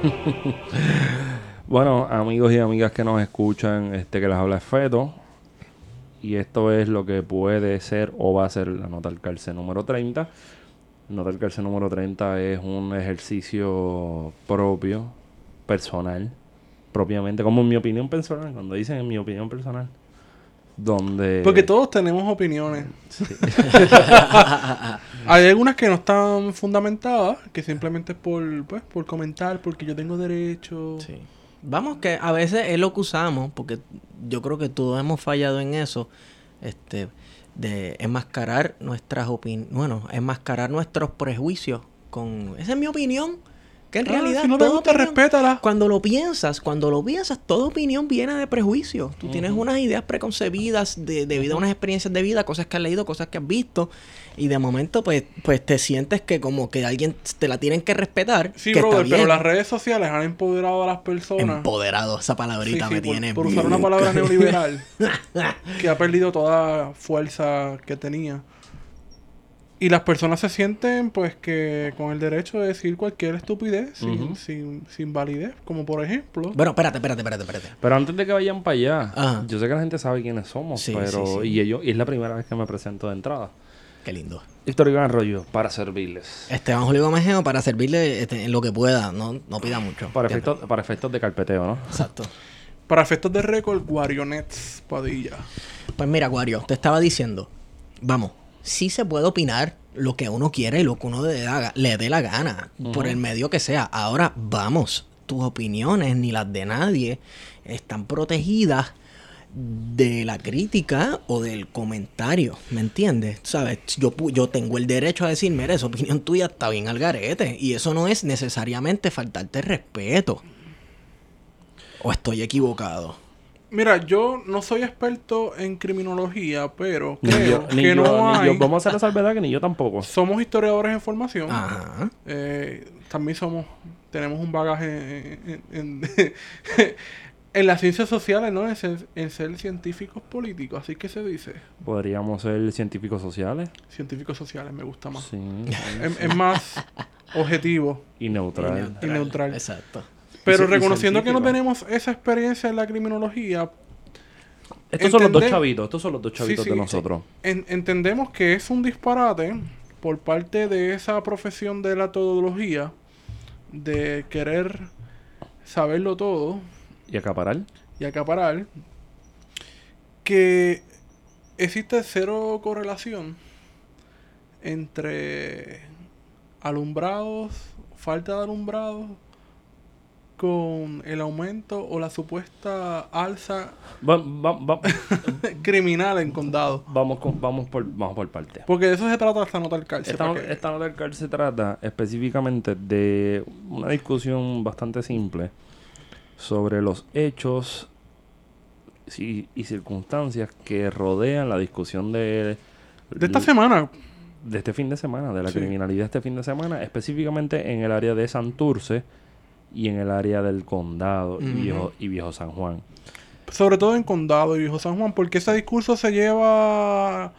bueno, amigos y amigas que nos escuchan, este que les habla es Feto. Y esto es lo que puede ser o va a ser la nota al cárcel número 30. Nota al cárcel número 30 es un ejercicio propio, personal, propiamente, como en mi opinión personal, cuando dicen en mi opinión personal. Donde... Porque todos tenemos opiniones. Hay algunas que no están fundamentadas, que simplemente es por, pues, por comentar, porque yo tengo derecho. Sí. Vamos, que a veces es lo que usamos, porque yo creo que todos hemos fallado en eso, este, de enmascarar nuestras opiniones, bueno, enmascarar nuestros prejuicios con, esa es mi opinión, que en Ah, realidad si no te gusta, opinión- respétala. Cuando lo piensas, cuando lo piensas, toda opinión viene de prejuicio. Tú tienes unas ideas preconcebidas de, debido a unas experiencias de vida, cosas que has leído, cosas que has visto, y de momento, pues, pues te sientes que como que alguien te la tienen que respetar. Sí, que brother, pero las redes sociales han empoderado a las personas. Empoderado, esa palabrita sí, me por, tiene. por usar una palabra neoliberal que ha perdido toda fuerza que tenía. Y las personas se sienten, pues, que con el derecho de decir cualquier estupidez sin, sin, sin validez. Como por ejemplo, Bueno, espérate, espérate, espérate, espérate. Pero antes de que vayan para allá, Ajá. yo sé que la gente sabe quiénes somos, Sí, pero sí, sí. y ellos y es la primera vez que me presento de entrada. Qué lindo. Víctor Iván Arroyo, para servirles. Esteban Julio Gómez para servirle este, en lo que pueda, no, no pida mucho. Para efectos, para efectos de carpeteo, ¿no? Exacto. para efectos de récord, Guarionets Padilla. Pues mira, Acuario, te estaba diciendo, vamos, sí se puede opinar lo que uno quiere y lo que uno le, da- le dé la gana, por el medio que sea. Ahora, vamos, tus opiniones ni las de nadie están protegidas de la crítica o del comentario, ¿me entiendes? ¿Sabes? Yo, yo tengo el derecho a decir, mira, esa opinión tuya está bien al garete. Y eso no es necesariamente faltarte respeto. ¿O estoy equivocado? Mira, yo no soy experto en criminología, pero Ni creo yo, ni que yo, no ni hay. yo. Vamos a hacer la salvedad que ni yo tampoco. Somos historiadores en formación. Ajá. Eh, también somos, tenemos un bagaje en, en, en las ciencias sociales, ¿no? En ser, en ser científicos políticos, así que se dice. Podríamos ser científicos sociales. Científicos sociales me gusta más. Sí. Es, es más objetivo. y neutral. Y neutral. Exacto. Pero reconociendo que no tenemos esa experiencia en la criminología, Estos son los dos chavitos. Estos son los dos chavitos sí, de nosotros. en- entendemos que es un disparate por parte de esa profesión de la todología de querer saberlo todo Y acaparar. y acaparar que existe cero correlación entre alumbrados, falta de alumbrados con el aumento o la supuesta alza Va- va- va- criminal en condado. vamos, con- vamos, por, vamos por parte. Porque de eso se trata esta nota del cárcel. Esta, que- esta nota del cárcel se trata específicamente de una discusión bastante simple sobre los hechos y, y circunstancias que rodean la discusión de, De esta semana. de este fin de semana, de la Sí. criminalidad este fin de semana, específicamente en el área de Santurce y en el área del condado y, viejo, y Viejo San Juan. Sobre todo en Condado y Viejo San Juan. Porque ese discurso se lleva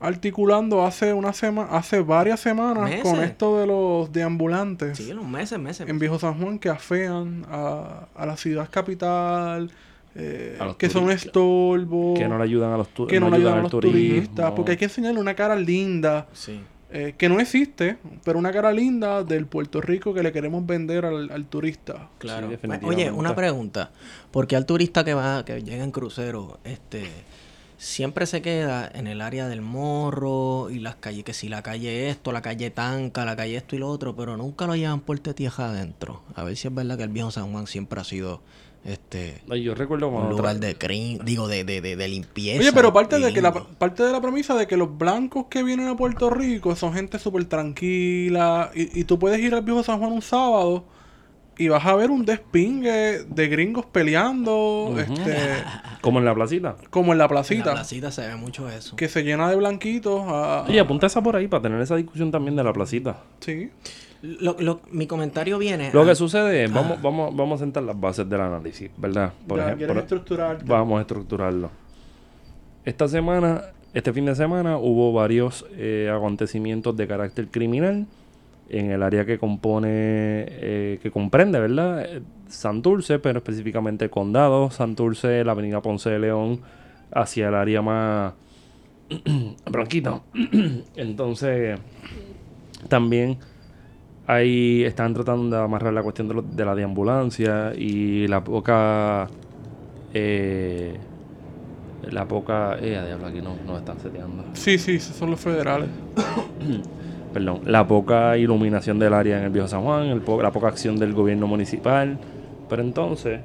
articulando hace una semana, hace varias semanas Meses. con esto de los deambulantes Sí, los meses, meses. en Viejo San Juan que afean a, a la ciudad capital, eh, A que son turistas. estorbo, Que no le ayudan a los, tu- que no le ayudan a al los turismo. turistas, porque hay que enseñarle una cara linda, Sí. Eh, que no existe, pero una cara linda del Puerto Rico que le queremos vender al, al turista. Claro. Sí, definitivamente. Oye, una pregunta. Porque al turista que va, que llega en crucero, este, siempre se queda en el área del morro y las calles, que si la calle esto, la calle tanca, la calle esto y lo otro, pero nunca lo llevan por tierra adentro. A ver si es verdad que el viejo San Juan siempre ha sido este Ay, yo recuerdo un lugar de crimen, digo, de, de, de, de limpieza. Oye, pero parte de que la parte de la premisa de que los blancos que vienen a Puerto Rico son gente súper tranquila y, y tú puedes ir al viejo San Juan un sábado y vas a ver un despingue de gringos peleando, este, Como en la placita. como en la En placita, la placita se ve mucho eso. que se llena de blanquitos. a- Oye, apunta esa por ahí para tener esa discusión también de la placita. sí. Lo, lo- mi comentario viene. Lo a- que sucede es, vamos, vamos, vamos a sentar las bases del análisis, ¿verdad? Por Ya, ejemplo, quieres estructurar. vamos a estructurarlo. Esta semana, este fin de semana, hubo varios eh, acontecimientos de carácter criminal en el área que compone, eh, que comprende, ¿verdad? Santurce, pero específicamente Condado, Santurce, la avenida Ponce de León, hacia el área más bronquito. Entonces, también ahí están tratando de amarrar la cuestión de, lo- de la de ambulancia y la poca... eh, la poca... Eh, a diablo, aquí no, no están seteando. Sí, sí, esos son los federales. Perdón. La poca iluminación del área en el Viejo San Juan, el po- la poca acción del gobierno municipal. Pero entonces,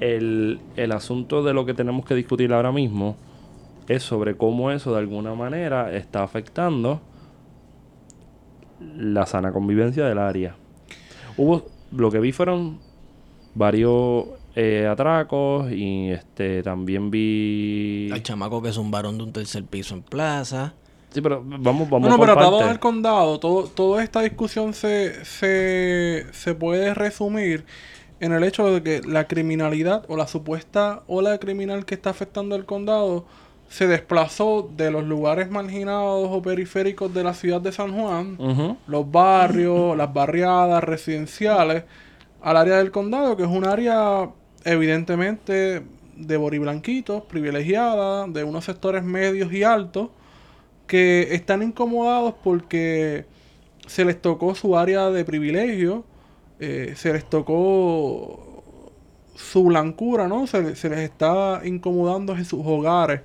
el, el asunto de lo que tenemos que discutir ahora mismo es sobre cómo eso de alguna manera está afectando la sana convivencia del área. Hubo, lo que vi fueron varios eh, atracos y este también vi... Al chamaco que es un varón de un tercer piso en plaza. Sí, pero vamos, vamos Bueno, por pero atado al condado, todo, toda esta discusión se, se, se puede resumir en el hecho de que la criminalidad o la supuesta ola criminal que está afectando el condado se desplazó de los lugares marginados o periféricos de la ciudad de San Juan, los barrios, las barriadas residenciales, al área del condado, que es un área evidentemente de boriblanquitos, privilegiada, de unos sectores medios y altos, que están incomodados porque se les tocó su área de privilegio, eh, se les tocó su blancura, ¿no? Se, se les está incomodando en sus hogares.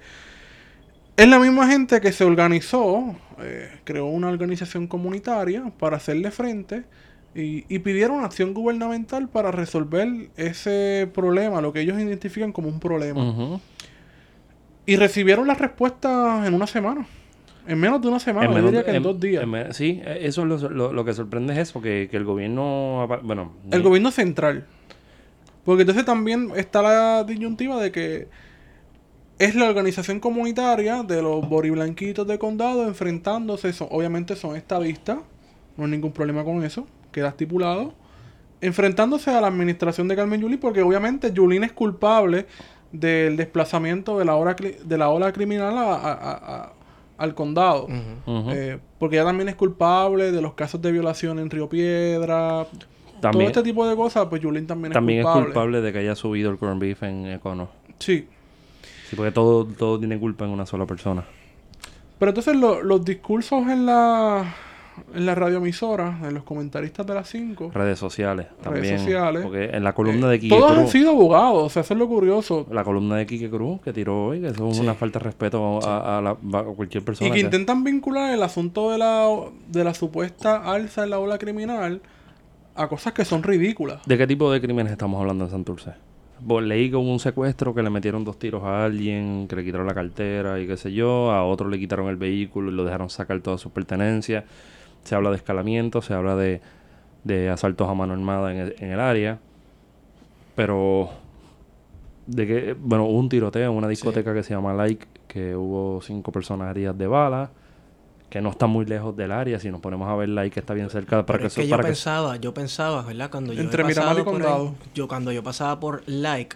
Es la misma gente que se organizó, eh, creó una organización comunitaria para hacerle frente y, y pidieron acción gubernamental para resolver ese problema, lo que ellos identifican como un problema. Y recibieron las respuestas en una semana. En menos de una semana, En yo menos diría que en, dos días. en sí, eh, eso es lo, lo- lo que sorprende es eso, que, que el gobierno... Bueno, El ni- gobierno central. Porque entonces también está la disyuntiva de que es la organización comunitaria de los boriblanquitos de condado enfrentándose, son- obviamente son estadistas, no hay ningún problema con eso, queda estipulado, enfrentándose a la administración de Carmen Yulín, porque obviamente Yulín es culpable del desplazamiento de la ola, cri- de la ola criminal a- a- a- a- al condado. Eh, porque ella también es culpable de los casos de violación en Río Piedra. También- todo este tipo de cosas, pues Yulín también, También es es culpable. culpable de que haya subido el corn beef en Econo. Sí. Sí, porque todo, todo tiene culpa en una sola persona. Pero entonces lo- los discursos en la, en la radioemisora, en los comentaristas de las 5, Redes sociales también. sociales. Porque en la columna de Quique todos han sido abogados. O sea, eso es lo curioso. La columna de Quique Cruz que tiró hoy, que eso es Sí. una falta de respeto a, a la- a cualquier persona. Y que que- intentan vincular el asunto de la, de la supuesta alza en la ola criminal a cosas que son ridículas. ¿De qué tipo de crímenes estamos hablando en Santurce? Leí que hubo un secuestro que le metieron dos tiros a alguien, que le quitaron la cartera y qué sé yo. A otro le quitaron el vehículo y lo dejaron sacar todas sus pertenencias. Se habla de escalamiento, se habla de, de asaltos a mano armada en el, en el área. Pero, de que, bueno, hubo un tiroteo en una discoteca que se llama Like, que hubo cinco personas heridas de bala, que no está muy lejos del área. Si nos ponemos a ver Like, está bien cerca para Pero que es eso- que yo para que pensaba, yo pensaba, ¿verdad? Cuando yo Entre Miramar y por ahí, Condado. yo cuando yo pasaba por Like,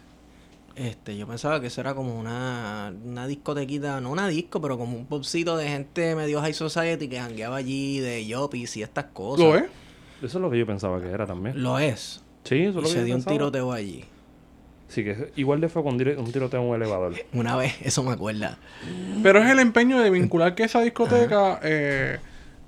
este, yo pensaba que eso era como una, una discotequita, no una disco, pero como un popcito de gente medio high society que jangueaba allí, de yoppies y estas cosas. ¿Lo es? Eso es lo que yo pensaba que era también. Lo es. Sí, eso es Y lo que se yo dio un tiroteo allí. Sí, que igual de fue con un tiroteo en un elevador. Una vez, eso me acuerda. Pero es el empeño de vincular que esa discoteca eh,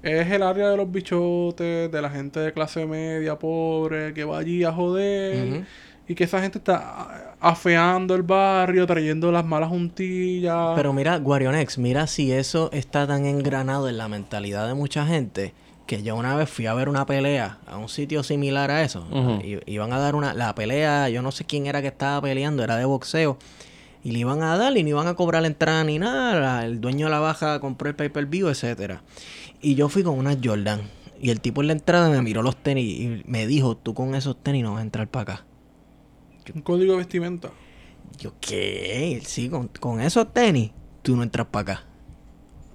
es el área de los bichotes, de la gente de clase media, pobre, que va allí a joder. Y que esa gente está afeando el barrio, trayendo las malas juntillas. Pero mira, Guarionex, mira si eso está tan engranado en la mentalidad de mucha gente que yo una vez fui a ver una pelea a un sitio similar a eso. I- iban a dar una... La pelea, yo no sé quién era que estaba peleando, era de boxeo. Y le iban a dar y no iban a cobrar la entrada ni nada. El dueño de la baja compró el pay-per-view, etcétera. Y yo fui con unas Jordan. Y el tipo en la entrada me miró los tenis y me dijo, tú con esos tenis no vas a entrar para acá. Un código de vestimenta. Yo, ¿qué? Sí, con, con esos tenis, tú no entras para acá.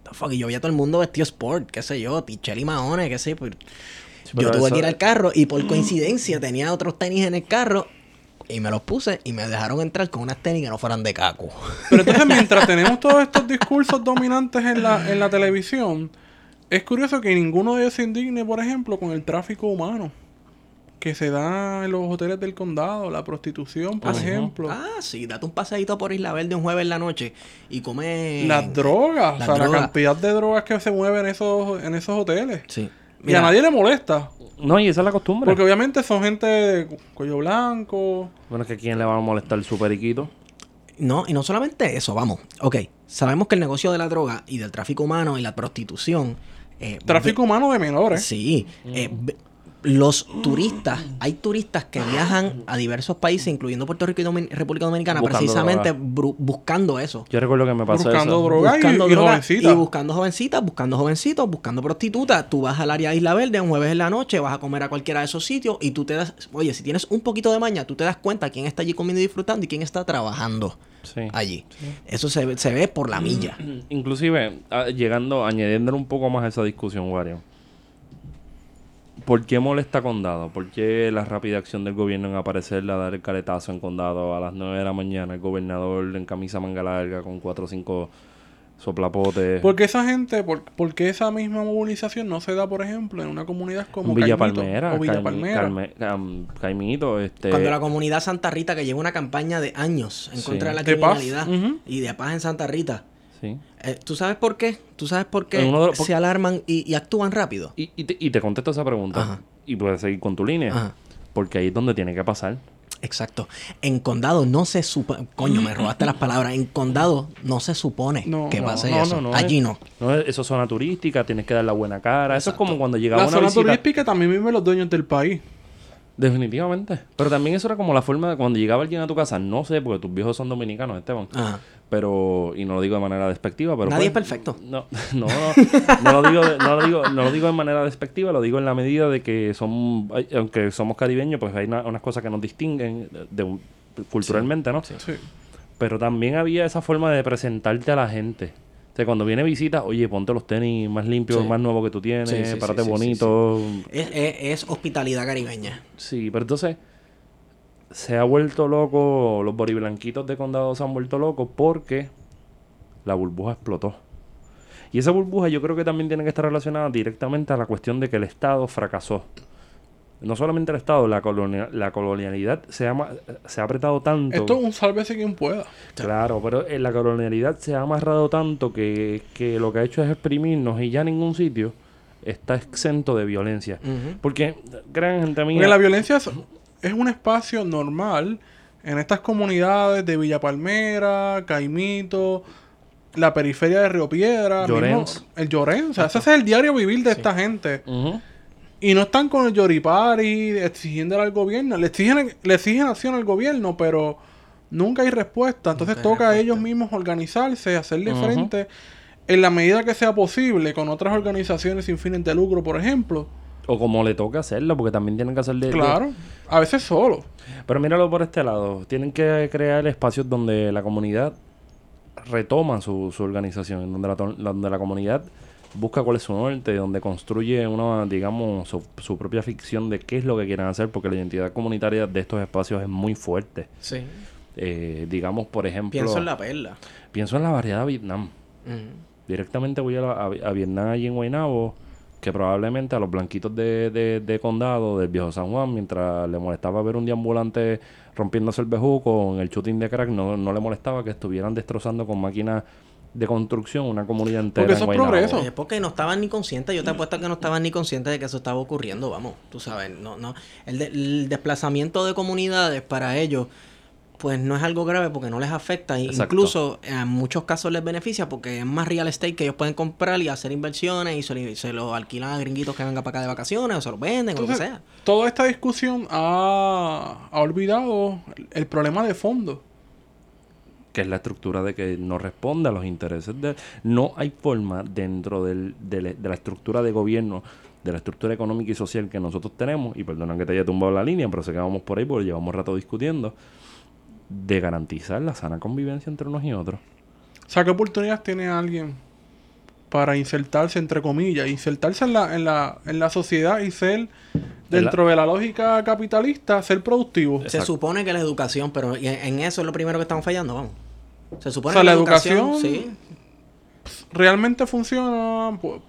What the fuck? Y yo vi a todo el mundo vestido sport, qué sé yo, tichel y maones, qué sé yo. pero yo tuve eso- que ir al carro y por coincidencia tenía otros tenis en el carro y me los puse y me dejaron entrar con unas tenis que no fueran de caco. Pero entonces, mientras tenemos todos estos discursos dominantes en la, en la televisión, Es curioso que ninguno de ellos se indigne, por ejemplo, con el tráfico humano que se da en los hoteles del condado, la prostitución, por Ah, ejemplo. Ah, sí, date un paseíto por Isla Verde un jueves en la noche y come... Las drogas, Las o sea, la cantidad de drogas que se mueven en esos, en esos hoteles. Sí. y a nadie le molesta. No, y esa es la costumbre. Porque obviamente son gente de cu- cuello blanco. Bueno, es que a quién le va a molestar su periquito. No, y no solamente eso, vamos. Ok, sabemos que el negocio de la droga y del tráfico humano y la prostitución... eh, Tráfico humano de menores. Sí. eh, ve- los turistas, hay turistas que viajan a diversos países, incluyendo Puerto Rico y Domin- República Dominicana, Buscando precisamente buscando eso. Yo recuerdo que me pasó Buscando eso. droga. buscando y droga jovencitas. y buscando jovencitas, buscando jovencitos, buscando prostitutas. Tú vas al área de Isla Verde un jueves en la noche, vas a comer a cualquiera de esos sitios y tú te das, oye, si tienes un poquito de maña, tú te das cuenta quién está allí comiendo y disfrutando y quién está trabajando Sí. allí. Eso se, ve- se ve por la milla. Inclusive, ah, llegando, añadiéndole un poco más a esa discusión, Wario. ¿Por qué molesta Condado? ¿Por qué la rápida acción del gobierno en aparecerle a dar el caletazo en Condado a las 9 de la mañana? El gobernador en camisa manga larga con 4 o 5 soplapotes. Porque esa gente, por, porque esa misma movilización no se da, por ejemplo, en una comunidad como Un Villa Caimito Palmera, o Villa Palmera. Caimito, este... Cuando la comunidad Santa Rita, que lleva una campaña de años en Sí. contra de la De paz. criminalidad y de paz en Santa Rita, Sí. eh, ¿tú sabes por qué? ¿Tú sabes por qué se alarman y, y actúan rápido? Y, y te, y te contesto esa pregunta. Ajá. Y puedes seguir con tu línea. Ajá. Porque ahí es donde tiene que pasar. Exacto. En condado no se supone. Coño, me robaste las palabras. En condado no se supone No, que pase no, eso. no, no, Allí es- no. No, es- eso es zona turística, tienes que dar la buena cara. Eso es como cuando llegaba La una zona visita. turística también viven los dueños del país. Definitivamente. Pero también eso era como la forma de cuando llegaba alguien a tu casa. No sé, porque tus viejos son dominicanos, Esteban. Ajá. Pero, y no lo digo de manera despectiva, pero. Nadie pues, es perfecto. No, no, no, no lo digo, de- no, lo digo, no lo digo de manera despectiva, lo digo en la medida de que son, aunque somos caribeños, pues hay una- unas cosas que nos distinguen de, de un- culturalmente, ¿no? Sí. Pero también había esa forma de presentarte a la gente. O sea, cuando viene visita, oye, ponte los tenis más limpios, Sí. más nuevos que tú tienes, Sí, sí, párate bonito. Es, es- es hospitalidad caribeña. Sí, pero entonces se ha vuelto loco, los boriblanquitos de condado se han vuelto locos porque la burbuja explotó. Y esa burbuja yo creo que también tiene que estar relacionada directamente a la cuestión de que el Estado fracasó. No solamente el Estado, la, colonia- la colonialidad se ha, se ha apretado tanto. Esto es un sálvese quien pueda. Claro, pero en la colonialidad se ha amarrado tanto que, que lo que ha hecho es exprimirnos y ya ningún sitio está exento de violencia. Porque, crean gente mía... Porque la violencia es, es un espacio normal en estas comunidades de Villa Palmera, Caimito, la periferia de Río Piedra, Llorens. mismo- el Llorens. O sea, ese es el diario vivir de esta gente. Y no están con el Yoripari exigiéndole al gobierno. Le exigen, le exigen acción al gobierno, pero nunca hay respuesta. Entonces toca a ellos mismos organizarse, hacerle Ujú. frente en la medida que sea posible con otras organizaciones sin fines de lucro, por ejemplo. O como le toca hacerlo, porque también tienen que hacerle... Claro, a veces solo. Pero míralo por este lado. Tienen que crear espacios donde la comunidad retoma su, su organización, donde la, donde la comunidad busca cuál es su norte, donde construye una, digamos, su, su propia ficción de qué es lo que quieren hacer, porque la identidad comunitaria de estos espacios es muy fuerte. Sí. Eh, digamos, por ejemplo... Pienso en la perla. pienso en la variedad Vietnam. Ujú. Directamente voy a, la- a, a Vietnam allí en Guaynabo, que probablemente a los blanquitos de, de, de condado del viejo San Juan, mientras le molestaba ver un deambulante rompiéndose el bejuco en el shooting de crack, no, no le molestaba que estuvieran destrozando con máquinas de construcción una comunidad entera. Porque en eso es progreso. Es porque no estaban ni conscientes. Yo te apuesto que no estaban ni conscientes de que eso estaba ocurriendo. Vamos, tú sabes. No, no. El, de- el desplazamiento de comunidades para ellos, pues no es algo grave porque no les afecta. Exacto. Incluso en muchos casos les beneficia porque es más real estate que ellos pueden comprar y hacer inversiones y se, lo- se lo alquilan a gringuitos que vengan para acá de vacaciones o se los venden o lo que sea. toda esta discusión ha, ha olvidado el, el problema de fondo. Que es la estructura de que no responde a los intereses de... No hay forma dentro del- de, la- de la estructura de gobierno, de la estructura económica y social que nosotros tenemos, y perdonan que te haya tumbado la línea, pero sé que vamos por ahí porque llevamos rato discutiendo, de garantizar la sana convivencia entre unos y otros. O sea, ¿qué oportunidades tiene alguien para insertarse, entre comillas, insertarse en la, en la, en la sociedad y ser, dentro de la lógica capitalista, ser productivo? Se Exacto. supone que la educación, pero en, en eso es lo primero que estamos fallando, vamos. Se supone O sea, que la educación, educación- sí, ¿Realmente funciona? Pues,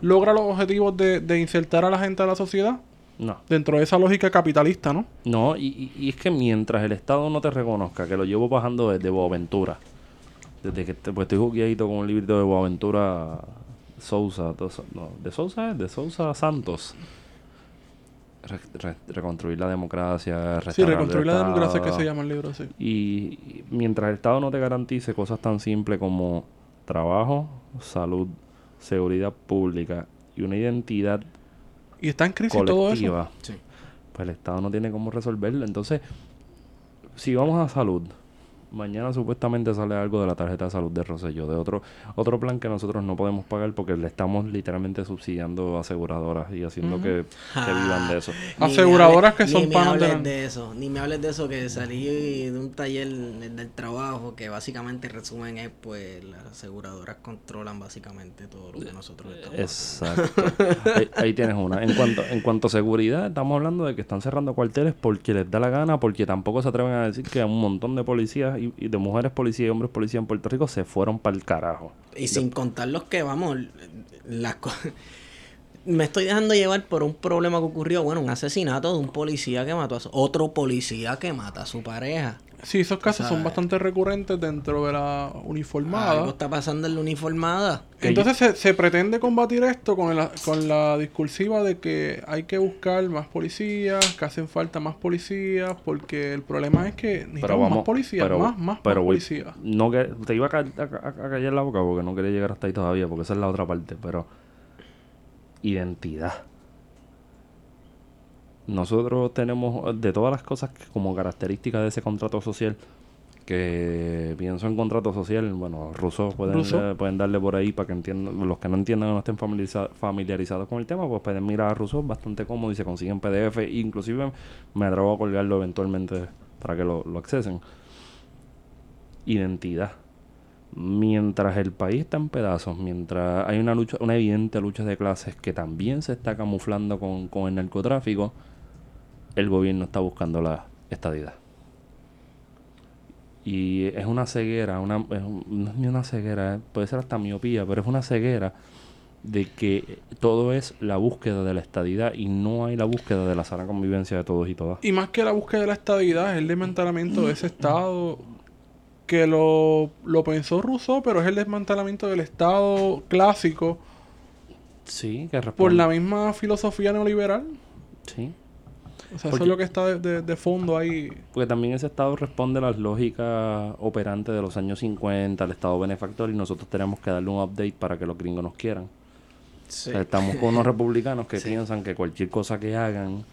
logra los objetivos de, de insertar a la gente a la sociedad No. dentro de esa lógica capitalista, ¿no? No, y, y- es que mientras el Estado no te reconozca, que lo llevo bajando desde Boaventura, desde que te- pues estoy jugueadito con un librito de Boaventura Sousa, de Sousa de Sousa Santos. Re- re- reconstruir la democracia, Sí, reconstruir la democracia que se llama el libro, sí. Y, y mientras el Estado no te garantice cosas tan simples como trabajo, salud, seguridad pública y una identidad Y está en crisis todo eso. colectiva, Sí. pues el Estado no tiene cómo resolverlo. Entonces, si vamos a salud, mañana supuestamente sale algo de la tarjeta de salud de Rosselló, de otro otro plan que nosotros no podemos pagar porque le estamos literalmente subsidiando aseguradoras y haciendo que, que vivan de eso. Me Aseguradoras que son ni me panas de de eso, ni me hables de eso que salí de un taller del trabajo que básicamente resumen es pues las aseguradoras controlan básicamente todo lo que nosotros estamos Exacto. ahí, ahí tienes una. En cuanto, en cuanto a seguridad, estamos hablando de que están cerrando cuarteles porque les da la gana, porque tampoco se atreven a decir que un montón de policías y, y de mujeres policías y hombres policías en Puerto Rico se fueron para el carajo. Y sin contar los que, vamos, las co- me estoy dejando llevar por un problema que ocurrió, bueno, un asesinato de un policía que mató a su, otro policía que mata a su pareja. Sí, esos casos son bastante recurrentes dentro de la Algo uniformada. está pasando en la uniformada. Entonces se, se pretende combatir esto con, el- con la discursiva de que hay que buscar más policías, que hacen falta más policías, porque el problema es que necesitamos más policías, pero- más, más, pero más voy- policías. No que, te iba a, ca- a- a- a callar la boca porque no quería llegar hasta ahí todavía, porque esa es la otra parte, pero identidad. Nosotros tenemos de todas las cosas que como características de ese contrato social, que pienso en contrato social, bueno, rusos pueden, eh, pueden darle por ahí para que entiendan, los que no entiendan o no estén familiariza- familiarizados con el tema, pues pueden mirar a Rousseau bastante cómodo y se consiguen PDF, inclusive me atrevo a colgarlo eventualmente para que lo, lo accesen. Identidad. Mientras el país está en pedazos, mientras hay una lucha, una evidente lucha de clases que también se está camuflando con, con el narcotráfico, el gobierno está buscando la estadidad. Y es una ceguera, una, es un- no es ni una ceguera, eh, puede ser hasta miopía, pero es una ceguera de que todo es la búsqueda de la estadidad y no hay la búsqueda de la sana convivencia de todos y todas. Y más que la búsqueda de la estabilidad, es el desmantelamiento de ese Estado que lo, lo pensó Rousseau, pero es el desmantelamiento del Estado clásico Sí, que por responde. la misma filosofía neoliberal. Sí. O sea, eso Porque- es lo que está de, de- de fondo ahí. Porque también ese Estado responde a las lógicas operantes de los años 50, al Estado benefactor, y nosotros tenemos que darle un update para que los gringos nos quieran. Sí. O sea, estamos con unos republicanos que Sí. piensan que cualquier cosa que hagan,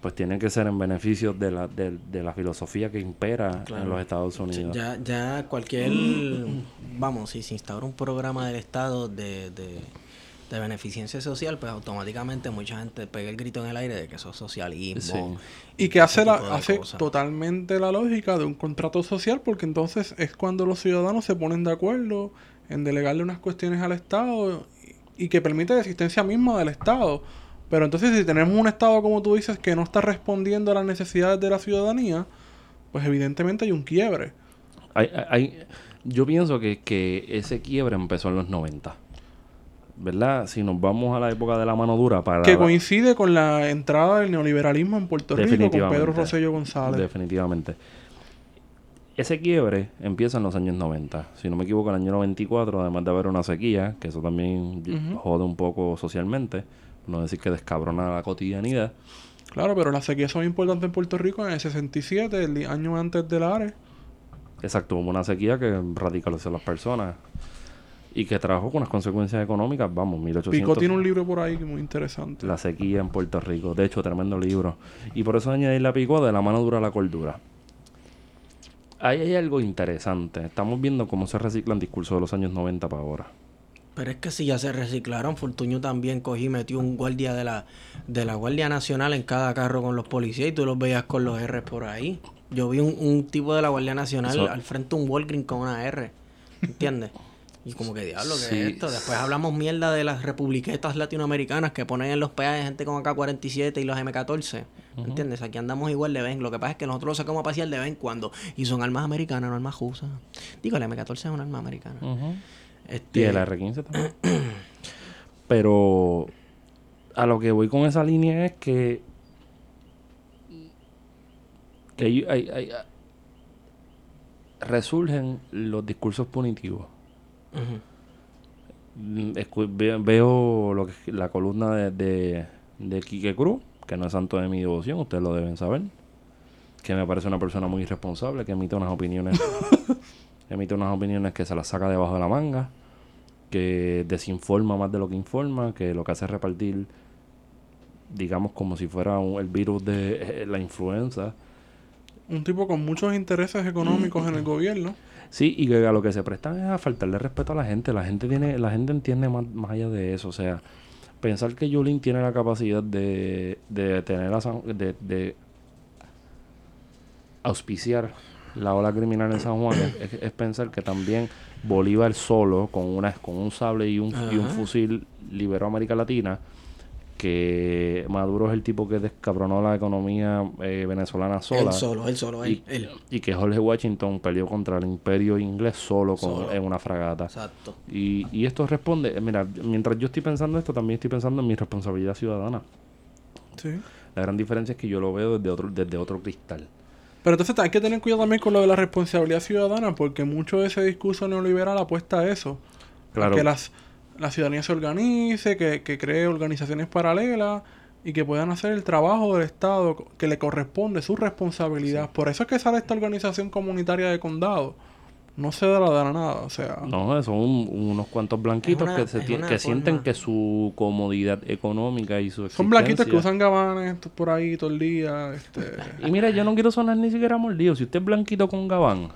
pues tiene que ser en beneficio de la, de, de la filosofía que impera Claro. en los Estados Sí, Unidos. Ya, ya cualquier, vamos, si se instaura un programa del Estado de, de, de beneficencia social, pues automáticamente mucha gente pega el grito en el aire de que eso es socialismo. Sí. Y que hace, la, hace totalmente la lógica de un contrato social, porque entonces es cuando los ciudadanos se ponen de acuerdo en delegarle unas cuestiones al Estado y, que permite la existencia misma del Estado. Pero entonces si tenemos un Estado, como tú dices, que no está respondiendo a las necesidades de la ciudadanía, pues evidentemente hay un quiebre. Hay- yo pienso que, que ese quiebre empezó en los 90. ¿Verdad? Si nos vamos a la época de la mano dura para... Que coincide con la entrada del neoliberalismo en Puerto Rico con. Pedro Rosselló González. Definitivamente. Ese quiebre empieza en los años 90. Si no me equivoco, en el año 94, además de haber una sequía, que eso también Ujú. jode un poco socialmente, no decir que descabrona la cotidianidad. Claro, pero las sequías son importantes en Puerto Rico en el 67, el año antes del ARE. Exacto, hubo una sequía que radicalizó a las personas y que trajo con unas consecuencias económicas, vamos, 1800... Pico tiene un libro por ahí que es muy interesante. La sequía en Puerto Rico. De hecho, tremendo libro. Y por eso añadir la Pico de la mano dura a la cordura. Ahí hay algo interesante. Estamos viendo cómo se reciclan discursos de los años 90 para ahora. Pero es que si ya se reciclaron, Fortuño también cogí y metió un guardia de la, de la Guardia Nacional en cada carro con los policías y tú los veías con los R por ahí. Yo vi un, un tipo de la Guardia Nacional Eso- al frente de un Walgreens con una R. ¿Entiendes? Y como que diablo, ¿qué Sí, es esto? Después hablamos mierda de las republiquetas latinoamericanas que ponen en los peajes gente con AK-47 y los M14. ¿Entiendes? Aquí andamos igual de vez. Lo que pasa es que nosotros lo sacamos a pasear de vez en cuando. Y son armas americanas, no armas rusas. Digo, el M14 es una arma americana. Y Este, el R15 también. Pero a lo que voy con esa línea es que, que hay, hay- hay- resurgen los discursos punitivos. Veo lo que, la columna de, de, de Quique Cruz, que no es santo de mi devoción, ustedes lo deben saber. Que me parece una persona muy irresponsable, que emite unas opiniones, emite unas opiniones que se las saca debajo de la manga, que desinforma más de lo que informa, que lo que hace es repartir, digamos, como si fuera un- el virus de eh, la influenza. Un tipo con muchos intereses económicos en el gobierno. Sí, y que a lo que se prestan es a faltarle respeto a la gente. La gente tiene, la gente entiende más, más allá de eso. O sea, pensar que Yulín tiene la capacidad de, de tener a San- de, de auspiciar la ola criminal en San Juan es, es- es pensar que también Bolívar solo, con una, con un sable y un, y un fusil, liberó a América Latina. Que Maduro es el tipo que descabronó la economía eh, venezolana sola. Él solo, él solo, él. Y, él. y que Jorge Washington peleó contra el imperio inglés solo, con- Solo. en una fragata. Exacto. Y, y esto responde, mira, mientras yo estoy pensando esto, también estoy pensando en mi responsabilidad ciudadana. Sí. La gran diferencia es que yo lo veo desde otro, desde otro cristal. Pero entonces hay que tener cuidado también con lo de la responsabilidad ciudadana, porque mucho de ese discurso neoliberal apuesta a eso. a Claro. Que las, la ciudadanía se organice, que, que cree organizaciones paralelas y que puedan hacer el trabajo del Estado que le corresponde, su responsabilidad. Por eso es que sale esta organización comunitaria de condado. No se da la nada, o sea... No, son un- unos cuantos blanquitos una- que, se que sienten que su comodidad económica y su Son blanquitos que existencia- usan gabanes por ahí todo el día. Este... Y mira, yo no quiero sonar ni siquiera mordido. Si usted es blanquito con gabán,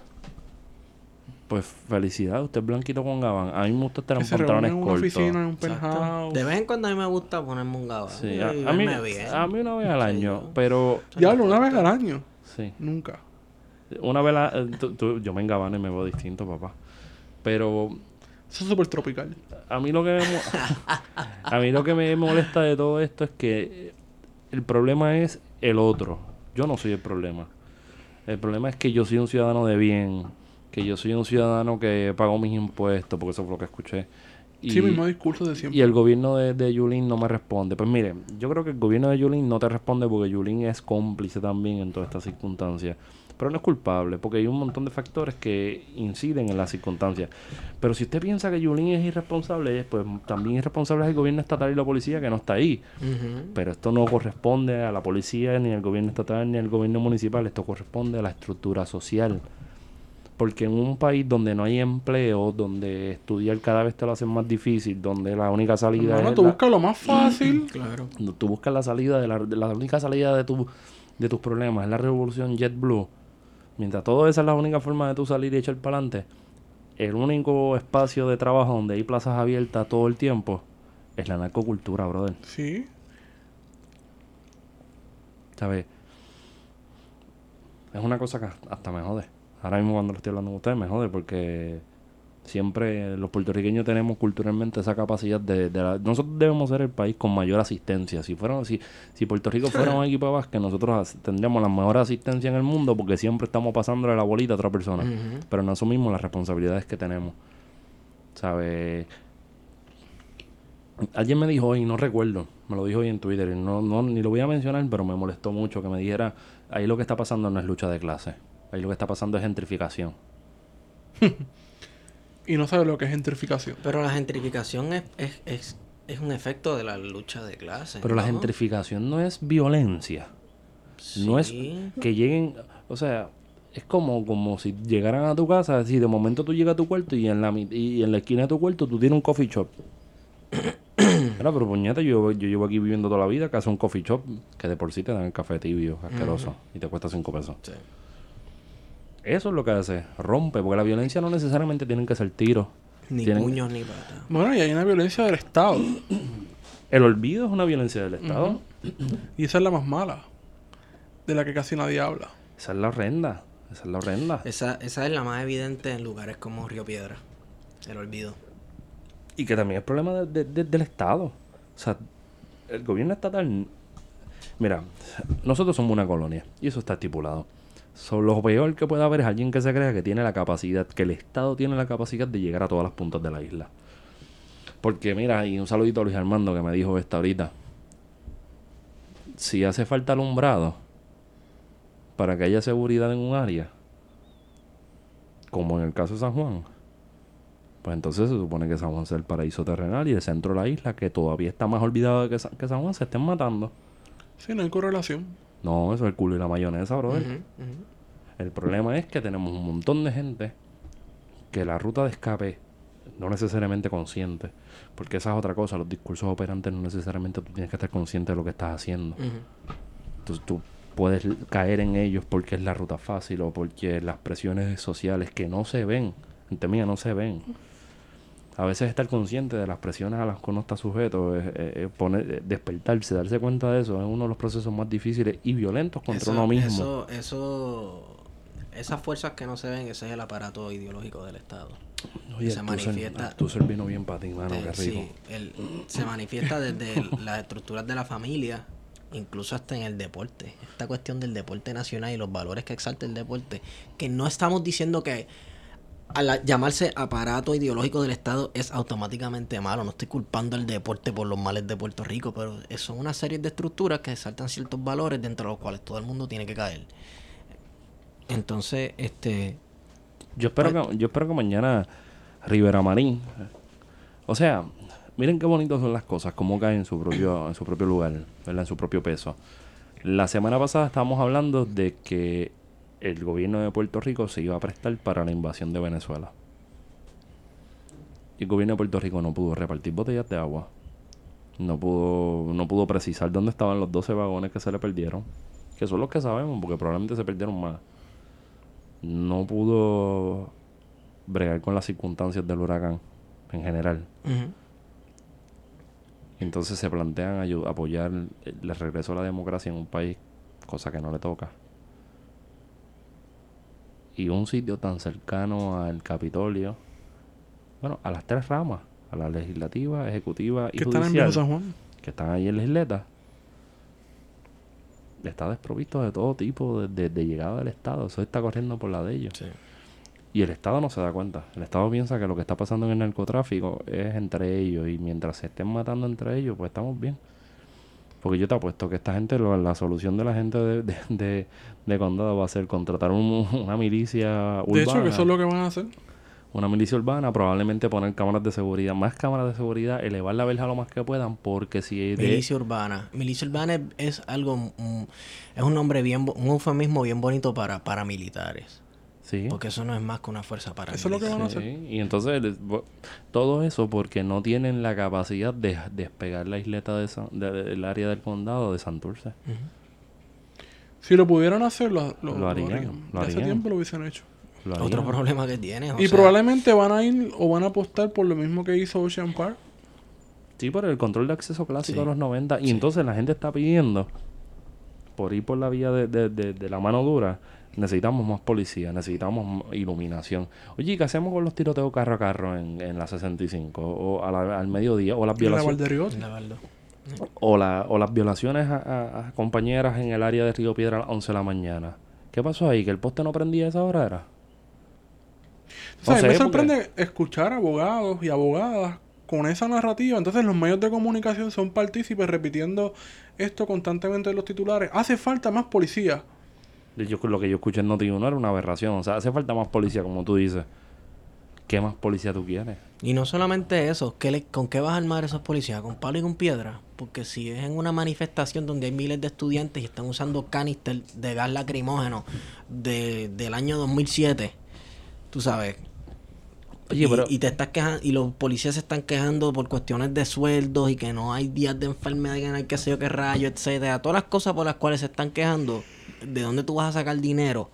pues felicidad, usted es blanquito con gabán. A mí me gusta estar en pantalones en una cortos. oficina, en un penthouse. De vez en cuando a mí me gusta ponerme un gabán. Sí, a, a mí, a mí una vez al Sí, año, yo- pero Diablo, una vez al año. sí, Nunca. una vez la- eh, tú- tú- yo me engabano y me veo distinto, papá. Pero Eso es súper tropical. a mí lo que me, a mí lo que me molesta de todo esto es que el problema es el otro. Yo no soy el problema. El problema es que yo soy un ciudadano de bien, que yo soy un ciudadano que pago mis impuestos, porque eso fue lo que escuché. Y, sí, mismo discurso de siempre. y el gobierno de, de Yulín no me responde. Pues mire, yo creo que el gobierno de Yulín no te responde porque Yulín es cómplice también en todas estas circunstancias. Pero no es culpable, porque hay un montón de factores que inciden en las circunstancias. Pero si usted piensa que Yulín es irresponsable, pues también irresponsable es el gobierno estatal y la policía que no está ahí. Pero esto no corresponde a la policía, ni al gobierno estatal, ni al gobierno municipal. Esto corresponde a la estructura social. Porque en un país donde no hay empleo, donde estudiar cada vez te lo hacen más difícil, donde la única salida Hermano, es tú la- buscas lo más fácil. Claro. tú buscas la salida de la, de la única salida de tu de tus problemas es la revolución JetBlue. Mientras todo esa es la única forma de tú salir y echar para adelante, el único espacio de trabajo donde hay plazas abiertas todo el tiempo es la narcocultura, brother. Sí. ¿Sabes? Es una cosa que hasta me jode. Ahora mismo cuando lo estoy hablando con ustedes me jode porque siempre los puertorriqueños tenemos culturalmente esa capacidad de, de la- nosotros debemos ser el país con mayor asistencia. Si fuera, si, si Puerto Rico fuera un equipo de básquet, nosotros tendríamos la mejor asistencia en el mundo porque siempre estamos pasándole la bolita a otra persona. Pero no asumimos las responsabilidades que tenemos. ¿Sabes? Alguien me dijo hoy, no recuerdo, me lo dijo hoy en Twitter, y no, no, ni lo voy a mencionar, pero me molestó mucho que me dijera, ahí lo que está pasando no es lucha de clase, ahí lo que está pasando es gentrificación. Y no sabes lo que es gentrificación. Pero la gentrificación es, es, es, es un efecto de la lucha de clases. Pero la ¿no? gentrificación no es violencia, no es Sí. que lleguen, o sea, es como, como si llegaran a tu casa, si de momento tú llegas a tu cuarto y en la, y en la esquina de tu cuarto tú tienes un coffee shop. Mira, pero puñeta, yo, yo llevo aquí viviendo toda la vida, que hace un coffee shop que de por sí te dan el café tibio, asqueroso, y te cuesta cinco pesos. Sí. Eso es lo que hace, rompe, porque la violencia no necesariamente tienen que ser tiros. Ni Tienen- puños ni patas. Bueno, y hay una violencia del Estado. El olvido es una violencia del Estado. Y esa es la más mala. De la que casi nadie habla. Esa es la horrenda, esa es la horrenda. Esa, esa es la más evidente en lugares como Río Piedra. El olvido. Y que también es problema de- de- de- del Estado. O sea, el gobierno estatal. Mira, nosotros somos una colonia y eso está estipulado. So, lo peor que puede haber es alguien que se crea que tiene la capacidad, que el Estado tiene la capacidad de llegar a todas las puntas de la isla. Porque mira, y un saludito a Luis Armando que me dijo esta ahorita. Si hace falta alumbrado para que haya seguridad en un área, como en el caso de San Juan, pues entonces se supone que San Juan sea el paraíso terrenal y el centro de la isla, que todavía está más olvidado de que, Sa- que San Juan, se estén matando. Sí, no hay correlación. No, eso es el culo y la mayonesa, brother. El problema es que tenemos un montón de gente que la ruta de escape no necesariamente consciente, porque esa es otra cosa, los discursos operantes no necesariamente tú tienes que estar consciente de lo que estás haciendo. Entonces tú puedes caer en ellos porque es la ruta fácil o porque las presiones sociales que no se ven, entre mía no se ven. A veces estar consciente de las presiones a las que uno está sujeto, es- es poner, es despertarse, darse cuenta de eso, es uno de los procesos más difíciles y violentos contra Eso- uno mismo. Eso, eso, esas fuerzas que no se ven, ese es el aparato ideológico del Estado. Oye, se manifiesta- tú vino bien para ti, mano, Eh, qué rico. sí, el- se manifiesta desde el- las estructuras de la familia, incluso hasta en el deporte. Esta cuestión del deporte nacional y los valores que exalta el deporte, que no estamos diciendo que al llamarse aparato ideológico del Estado es automáticamente malo. No estoy culpando al deporte por los males de Puerto Rico, pero son una serie de estructuras que exaltan ciertos valores dentro de los cuales todo el mundo tiene que caer. Entonces, este, Yo espero que, yo espero que mañana Rivera Marín. O sea, miren qué bonitas son las cosas, cómo caen en su propio, en su propio lugar, ¿verdad? En su propio peso. La semana pasada estábamos hablando de que el gobierno de Puerto Rico se iba a prestar para la invasión de Venezuela. Y el gobierno de Puerto Rico no pudo repartir botellas de agua. No pudo, no pudo precisar dónde estaban los 12 vagones que se le perdieron. Que son los que sabemos, porque probablemente se perdieron más no pudo bregar con las circunstancias del huracán en general. Entonces se plantean apoyar el regreso a la democracia en un país, cosa que no le toca. Y un sitio tan cercano al Capitolio, bueno, a las tres ramas, a la legislativa, ejecutiva y Que están en judicial, Viejo San Juan. que están ahí en la isleta, está desprovisto de todo tipo de, de- de llegada del Estado. Eso está corriendo por la de ellos. sí. Y el Estado no se da cuenta. El Estado piensa que lo que está pasando en el narcotráfico es entre ellos. Y mientras se estén matando entre ellos, pues estamos bien. Porque yo te apuesto que esta gente, lo- la solución de la gente de, de, de- de condado va a ser contratar un- una milicia urbana. De hecho, que eso es lo que van a hacer. Una milicia urbana, probablemente poner cámaras de seguridad, más cámaras de seguridad, elevar la verja lo más que puedan, porque si de, Milicia urbana. Milicia urbana es, es algo, mm, es un nombre bien, un eufemismo bien bonito para paramilitares. Sí, Porque eso no es más que una fuerza paramilitar. Eso es lo que van a Sí, hacer. y entonces todo eso porque no tienen la capacidad de despegar la isleta de San- de- del área del condado de Santurce. Si lo pudieran hacer, lo, lo, Lo lo harían, lo Ya hace harían. tiempo lo hubiesen hecho. Lo Otro problema que tiene. o y sea, probablemente van a ir o van a apostar por lo mismo que hizo Ocean Park. Sí, por el control de acceso clásico Sí. de los 90. Y entonces la gente está pidiendo, por ir por la vía de, de- de- de la mano dura, necesitamos más policía, necesitamos iluminación. Oye, ¿qué hacemos con los tiroteos carro a carro en, en la 65? O a la- al mediodía, o las violaciones. Valderiotti. la verdad. O, la, o las violaciones a, a- a compañeras en el área de Río Piedra a las 11 de la mañana. ¿Qué pasó ahí? ¿Que el poste no prendía a esa hora? Era? O sea, me porque- sorprende escuchar abogados y abogadas con esa narrativa. Entonces los medios de comunicación son partícipes repitiendo esto constantemente en los titulares. Hace falta más policía. Yo, lo que yo escuché en Noti1 era una aberración. O sea, hace falta más policía, como tú dices. ¿Qué más policía tú quieres? Y no solamente eso, ¿qué le- ¿con qué vas a armar esos policías? ¿Con palo y con piedra? Porque si es en una manifestación donde hay miles de estudiantes y están usando canister de gas lacrimógeno de, del año 2007, tú sabes. Oye, y, pero- y te estás quejando, y los policías se están quejando por cuestiones de sueldos y que no hay días de enfermedad, que no hay qué sé yo qué rayo, etcétera. Todas las cosas por las cuales se están quejando, ¿de dónde tú vas a sacar dinero?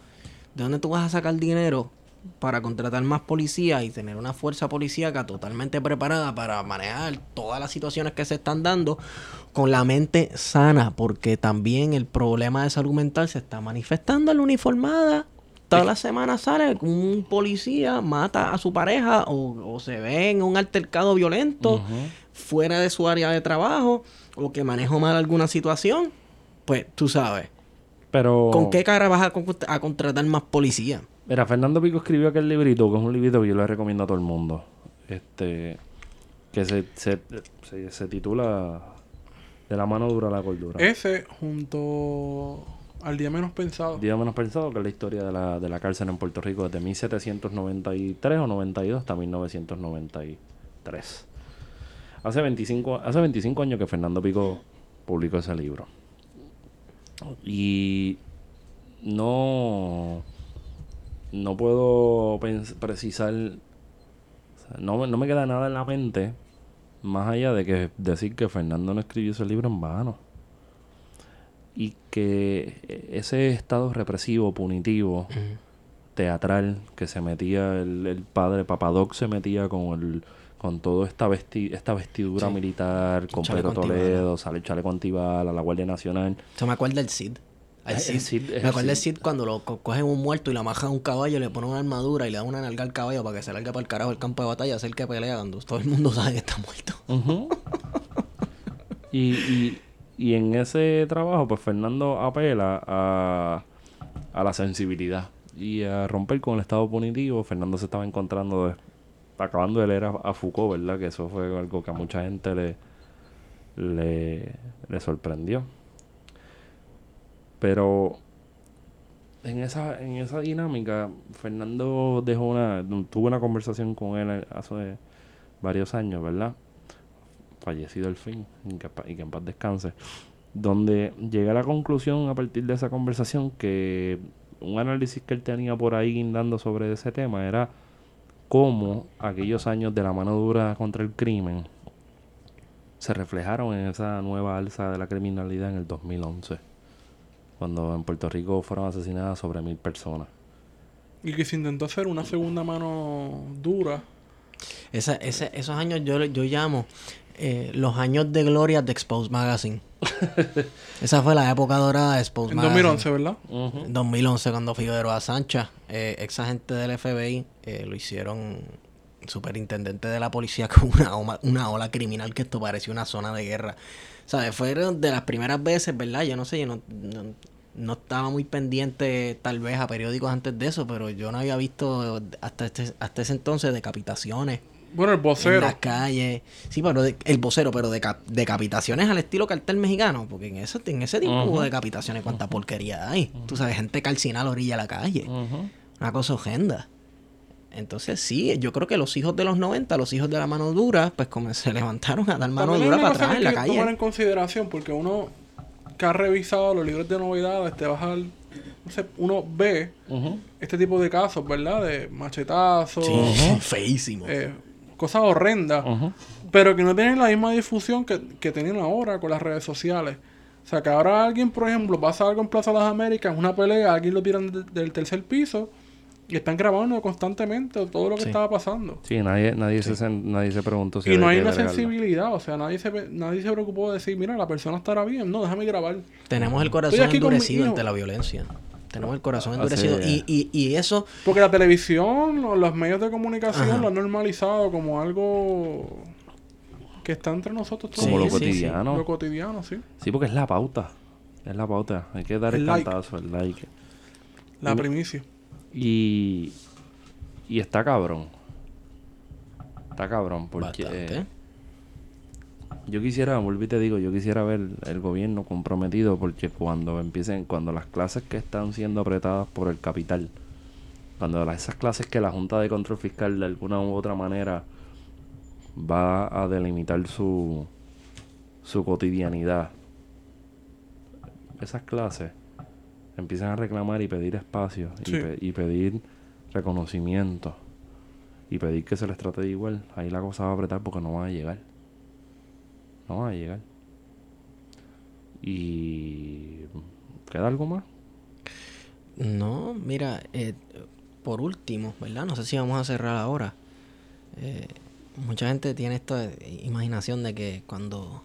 ¿De dónde tú vas a sacar dinero para contratar más policías y tener una fuerza policíaca totalmente preparada para manejar todas las situaciones que se están dando con la mente sana? Porque también el problema de salud mental se está manifestando en la uniformada. Todas las semanas sale un policía mata a su pareja o, o se ve en un altercado violento fuera de su área de trabajo o que manejó mal alguna situación. Pues tú sabes, Pero... ¿con qué cara vas a, a contratar más policía? Mira, Fernando Pico escribió aquel librito, que es un librito que yo le recomiendo a todo el mundo. Este... Que se, se, se, se titula De la mano dura a la cordura. Ese junto al día menos pensado. Día menos pensado que es la historia de la, de la cárcel en Puerto Rico desde 1793 o 92 hasta 1993. Hace 25, hace 25 años que Fernando Pico publicó ese libro. Y no, no puedo precisar, o sea, no, me- no me queda nada en la mente más allá de que decir que Fernando no escribió ese libro en vano. Y que ese estado represivo, punitivo, teatral que se metía el, el padre Papadoc se metía con el con toda esta vesti esta vestidura Sí. militar con Pedro. Toledo, sale chaleco antibala, la Guardia Nacional. Se me acuerda del Cid. Eh, Cid. el Cid, me acuerdo el del Cid. Cuando lo co- cogen un muerto y lo amajan a un caballo, le ponen una armadura y le dan una nalga al caballo para que se largue para el carajo el campo de batalla, hacer que pelea cuando todo el mundo sabe que está muerto. Y, y, y en ese trabajo, pues Fernando apela a, a la sensibilidad y a romper con el estado punitivo. Fernando se estaba encontrando, de- acabando de leer a, a Foucault, ¿verdad? Que eso fue algo que a mucha gente le, le, le sorprendió. Pero en esa, en esa dinámica, Fernando dejó una, tuvo una conversación con él hace varios años, ¿verdad? Fallecido al fin, y que, y que en paz descanse. Donde llega a la conclusión a partir de esa conversación que un análisis que él tenía por ahí guindando sobre ese tema era cómo aquellos años de la mano dura contra el crimen se reflejaron en esa nueva alza de la criminalidad en el 2011, cuando en Puerto Rico fueron asesinadas sobre mil personas. Y que se intentó hacer una segunda mano dura. Esa- esos años yo, yo llamo eh, los años de gloria de Expose Magazine. Esa fue la época dorada de Expose En Magazine. 2011, ¿verdad? En 2011 cuando Figueroa Sancha, eh, ex agente del FBI, eh, lo hicieron superintendente de la policía con una, oma- una ola criminal que esto parecía una zona de guerra. ¿Sabes? Fueron de las primeras veces, ¿verdad? Yo no sé, yo no, no, no estaba muy pendiente tal vez a periódicos antes de eso, pero yo no había visto hasta, este, hasta ese entonces decapitaciones Bueno, el en vocero. las calles. Sí, pero de- el vocero, pero de decapitaciones al estilo cartel mexicano. Porque en ese, en ese tiempo hubo Ujú. decapitaciones, cuánta porquería hay. Tú sabes, gente calcinada a la orilla de la calle. Una cosa horrenda. Entonces, sí, yo creo que los hijos de los 90, los hijos de la mano dura, pues como se levantaron a dar mano También dura para atrás que en la que tomar en calle. consideración, porque uno que ha revisado los libros de novedades, te vas al. Uno ve Ujú. este tipo de casos, ¿verdad? De machetazos, Sí, feísimo. eh, cosas horrendas, pero que no tienen la misma difusión que, que tienen ahora con las redes sociales. O sea, que ahora alguien, por ejemplo, pasa algo en Plaza de las Américas, una pelea, alguien lo tiran de- del tercer piso y están grabando constantemente todo lo que Sí. estaba pasando. Sí, nadie, nadie, se, sen- nadie se preguntó si Y no hay una sensibilidad, o sea, nadie se, ve- nadie se preocupó de decir, mira, la persona estará bien, no, déjame grabar. Tenemos el corazón endurecido ante la violencia. Tenemos el corazón Hace- endurecido. Y, y, y eso, Porque la televisión, los medios de comunicación Ajá. lo han normalizado como algo que está entre nosotros todos. Como lo Sí, sí, sí. cotidiano. Lo cotidiano, sí. Sí, porque es la pauta. Es la pauta. Hay que dar el, El like. cantazo, el like. La Mm. primicia. Y, y está cabrón. Está cabrón, porque bastante. Yo quisiera, volví y te digo, yo quisiera ver el gobierno comprometido porque cuando empiecen, cuando las clases que están siendo apretadas por el capital, cuando las- esas clases que la Junta de Control Fiscal de alguna u otra manera va a delimitar su, su cotidianidad, esas clases empiezan a reclamar y pedir espacio y, pe- y pedir reconocimiento y pedir que se les trate de igual, ahí la cosa va a apretar porque no van a llegar. Van a llegar. Y... ¿Queda algo más? No, mira, eh, por último, ¿verdad? No sé si vamos a cerrar ahora. Eh, mucha gente tiene esta imaginación de que cuando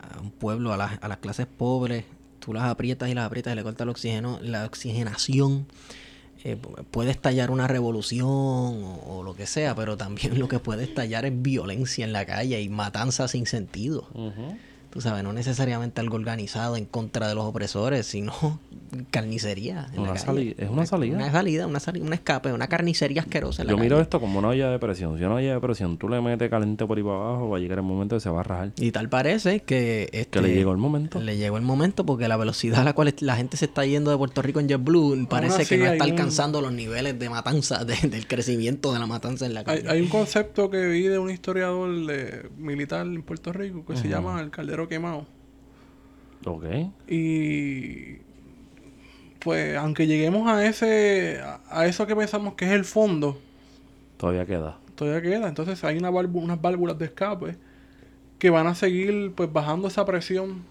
a un pueblo, a, las- a las clases pobres, tú las aprietas y las aprietas y le cortas el oxígeno, la oxigenación, eh, pu- puede estallar una revolución o, lo que sea, pero también lo que puede estallar es violencia en la calle y matanza sin sentido. Tú sabes, no necesariamente algo organizado en contra de los opresores, sino carnicería. en la Una calle. sali- es una salida. Una salida, una salida, un escape, una carnicería asquerosa. en la Yo miro calle. esto como una olla de presión. Si una olla de presión tú le metes caliente por ahí para abajo, va a llegar el momento que se va a rajar. Y tal parece que... Este, Que le llegó el momento. Le llegó el momento porque la velocidad a la cual la gente se está yendo de Puerto Rico en JetBlue parece así que no está un- alcanzando los niveles de matanza, de- del crecimiento de la matanza en la calle. hay un concepto que vi de un historiador de, militar en Puerto Rico que se llama el caldero quemado. Ok. Y pues aunque lleguemos a ese a- eso que pensamos que es el fondo, Todavía queda. todavía queda. Entonces hay una válvula- unas válvulas de escape que van a seguir pues bajando esa presión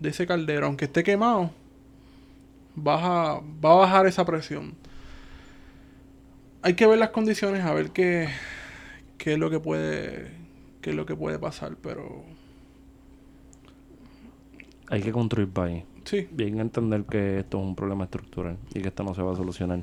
de ese caldero. Aunque esté quemado, baja, va a bajar esa presión. Hay que ver las condiciones, a ver qué, qué es lo que puede qué es lo que puede pasar, pero Hay que construir país. sí, Bien entender que esto es un problema estructural y que esto no se va a solucionar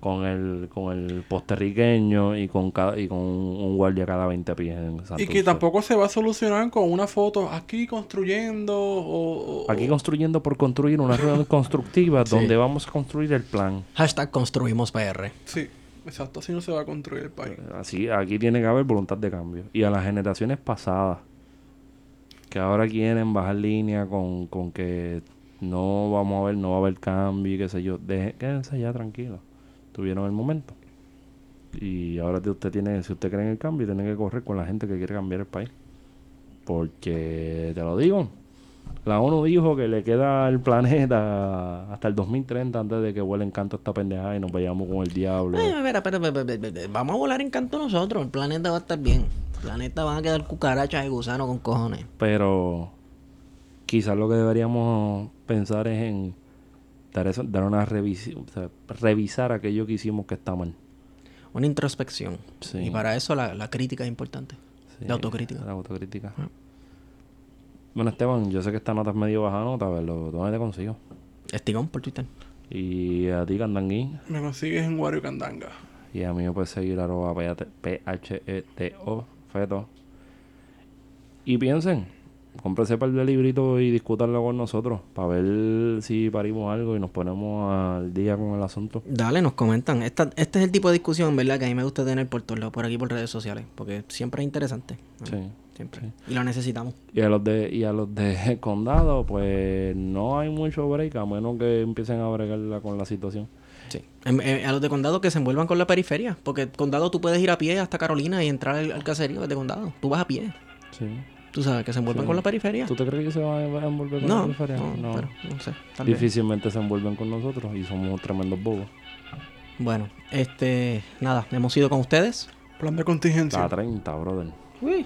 con el con el puertorriqueño y con cada, y con un guardia cada 20 pies en y que tampoco se va a solucionar con una foto aquí construyendo o, o- Aquí construyendo por construir una reunión constructiva Sí. donde vamos a construir el plan. Hashtag construimos PR. sí, exacto, así no se va a construir el país. Así, aquí tiene que haber voluntad de cambio. Y a las generaciones pasadas, que ahora quieren bajar línea con, con que no vamos a ver, no va a haber cambio y qué sé yo, deje, quédense ya tranquilos. Tuvieron el momento. Y ahora te- usted tiene, si usted cree en el cambio, tiene que correr con la gente que quiere cambiar el país. Porque, te lo digo, la ONU dijo que le queda el planeta hasta el 2030 antes de que vuele en canto esta pendejada y nos vayamos con el diablo. Espera, espera, espera, espera, espera. Vamos a volar en canto nosotros. El planeta va a estar bien. Planeta van a quedar cucarachas y gusanos con cojones. Pero quizás lo que deberíamos pensar es en dar, eso, dar una revisión, o sea, revisar aquello que hicimos que está mal. Una introspección. Sí. Y para eso la, la crítica es importante. Sí, La autocrítica. La autocrítica. Ah. Bueno, Esteban, yo sé que esta nota es medio baja nota, pero ¿dónde te consigo? Estigón por Twitter. Y a ti, Candangui. Me consigues en Wario Candanga. Y a mí me puedes seguir arroba P-H-E-T-O, feto. Y piensen, cómprense par de libritos y discútanlo con nosotros para ver si parimos algo y nos ponemos al día con el asunto. Dale, nos comentan. Esta, este es el tipo de discusión, ¿verdad? Que a mí me gusta tener por todos lados, por aquí por redes sociales. Porque siempre es interesante. ¿no? Sí. Siempre. sí. Y lo necesitamos. Y a los de y a los de condado, pues no hay mucho break a menos que empiecen a bregarla con la situación. Sí. A los de condado que se envuelvan con la periferia. Porque condado tú puedes ir a pie hasta Carolina y entrar al, al caserío de condado. Tú vas a pie. Sí. Tú sabes, que se envuelvan Sí. con la periferia. ¿Tú te crees que se van a envolver con la No, periferia? no, pero no sé. tal vez. Difícilmente se envuelven con nosotros y somos tremendos bobos. Bueno, este, nada, hemos ido con ustedes. Plan de contingencia. La 30, brother. Uy.